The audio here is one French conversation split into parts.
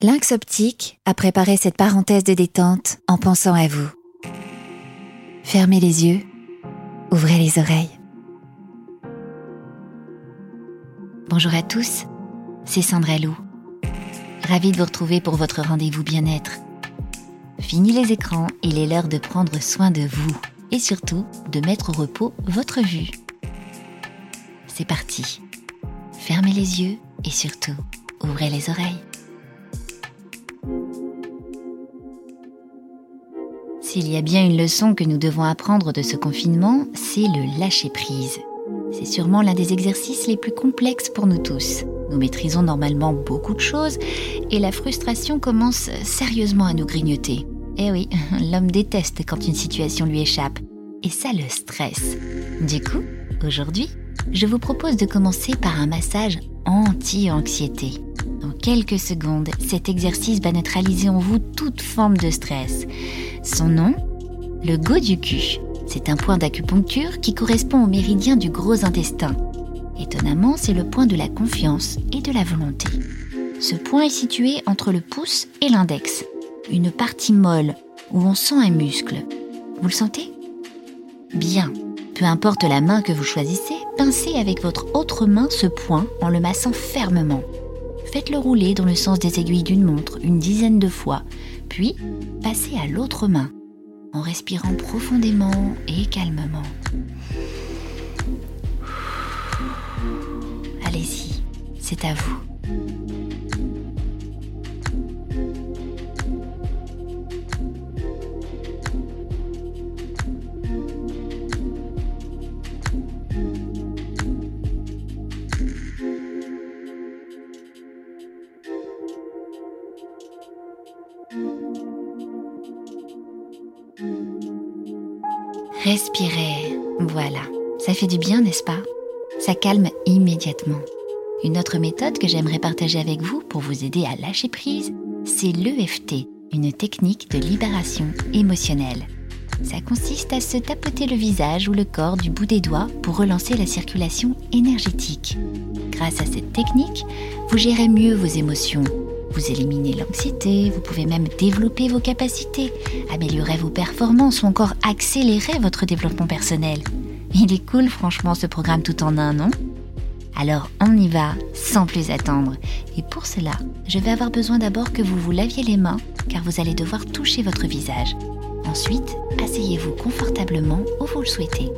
Lynx Optique a préparé cette parenthèse de détente en pensant à vous. Fermez les yeux, ouvrez les oreilles. Bonjour à tous, c'est Sandra Lou. Ravie de vous retrouver pour votre rendez-vous bien-être. Fini les écrans, il est l'heure de prendre soin de vous et surtout de mettre au repos votre vue. C'est parti. Fermez les yeux et surtout, ouvrez les oreilles. S'il y a bien une leçon que nous devons apprendre de ce confinement, c'est le lâcher-prise. C'est sûrement l'un des exercices les plus complexes pour nous tous. Nous maîtrisons normalement beaucoup de choses et la frustration commence sérieusement à nous grignoter. Eh oui, l'homme déteste quand une situation lui échappe. Et ça le stresse. Du coup, aujourd'hui, je vous propose de commencer par un massage anti-anxiété. Quelques secondes, cet exercice va neutraliser en vous toute forme de stress. Son nom Le go du cul. C'est un point d'acupuncture qui correspond au méridien du gros intestin. Étonnamment, c'est le point de la confiance et de la volonté. Ce point est situé entre le pouce et l'index, une partie molle où on sent un muscle. Vous le sentez? Bien. Peu importe la main que vous choisissez, pincez avec votre autre main ce point en le massant fermement. Faites-le rouler dans le sens des aiguilles d'une montre une dizaine de fois, puis passez à l'autre main en respirant profondément et calmement. Allez-y, c'est à vous. Respirez. Voilà. Ça fait du bien, n'est-ce pas? Ça calme immédiatement. Une autre méthode que j'aimerais partager avec vous pour vous aider à lâcher prise, c'est l'EFT, une technique de libération émotionnelle. Ça consiste à se tapoter le visage ou le corps du bout des doigts pour relancer la circulation énergétique. Grâce à cette technique, vous gérez mieux vos émotions, vous éliminez l'anxiété, vous pouvez même développer vos capacités, améliorer vos performances ou encore accélérer votre développement personnel. Il est cool franchement ce programme tout en un, non? Alors on y va sans plus attendre. Et pour cela, je vais avoir besoin d'abord que vous vous laviez les mains car vous allez devoir toucher votre visage. Ensuite, asseyez-vous confortablement où vous le souhaitez.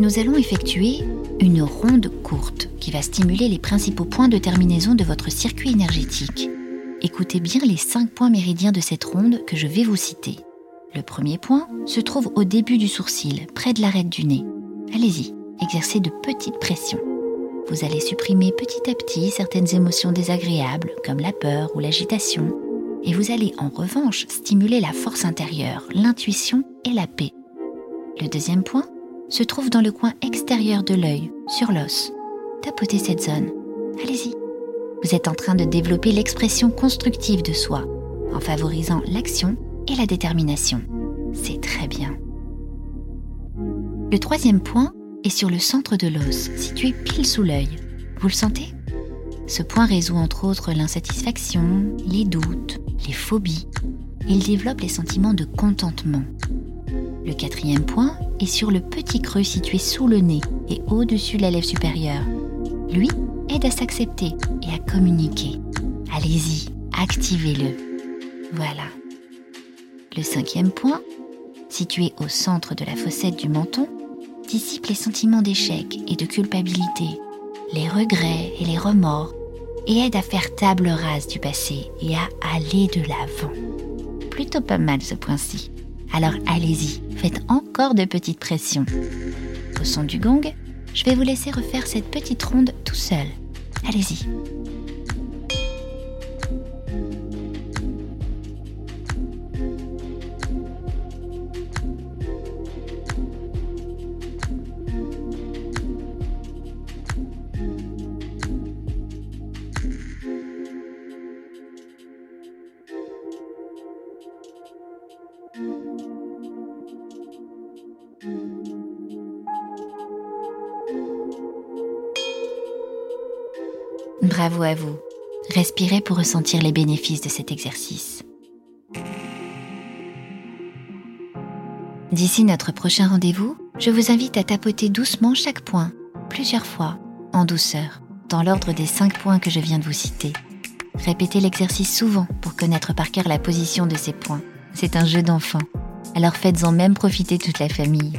Nous allons effectuer une ronde courte qui va stimuler les principaux points de terminaison de votre circuit énergétique. Écoutez bien les 5 points méridiens de cette ronde que je vais vous citer. Le premier point se trouve au début du sourcil, près de l'arête du nez. Allez-y, exercez de petites pressions. Vous allez supprimer petit à petit certaines émotions désagréables comme la peur ou l'agitation, et vous allez en revanche stimuler la force intérieure, l'intuition et la paix. Le deuxième point se trouve dans le coin extérieur de l'œil, sur l'os. Tapotez cette zone. Allez-y. Vous êtes en train de développer l'expression constructive de soi, en favorisant l'action et la détermination. C'est très bien. Le troisième point est sur le centre de l'os, situé pile sous l'œil. Vous le sentez? Ce point résout entre autres l'insatisfaction, les doutes, les phobies. Il développe les sentiments de contentement, le quatrième point est sur le petit creux situé sous le nez et au-dessus de la lèvre supérieure. Lui aide à s'accepter et à communiquer. Allez-y, activez-le. Voilà. Le cinquième point, situé au centre de la fossette du menton, dissipe les sentiments d'échec et de culpabilité, les regrets et les remords, et aide à faire table rase du passé et à aller de l'avant. Plutôt pas mal ce point-ci. Alors allez-y, faites encore de petites pressions. Au son du gong, je vais vous laisser refaire cette petite ronde tout seul. Allez-y. Bravo à vous. Respirez pour ressentir les bénéfices de cet exercice. D'ici notre prochain rendez-vous, je vous invite à tapoter doucement chaque point, plusieurs fois, en douceur, dans l'ordre des cinq points que je viens de vous citer. Répétez l'exercice souvent pour connaître par cœur la position de ces points. C'est un jeu d'enfant. Alors faites-en même profiter toute la famille.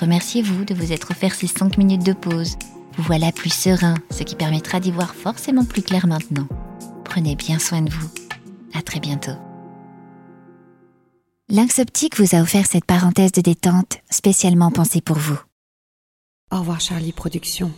Remerciez-vous de vous être offert ces 5 minutes de pause. Vous voilà plus serein, ce qui permettra d'y voir forcément plus clair maintenant. Prenez bien soin de vous. À très bientôt. Lynx Optique vous a offert cette parenthèse de détente spécialement pensée pour vous. Au revoir Charlie Productions.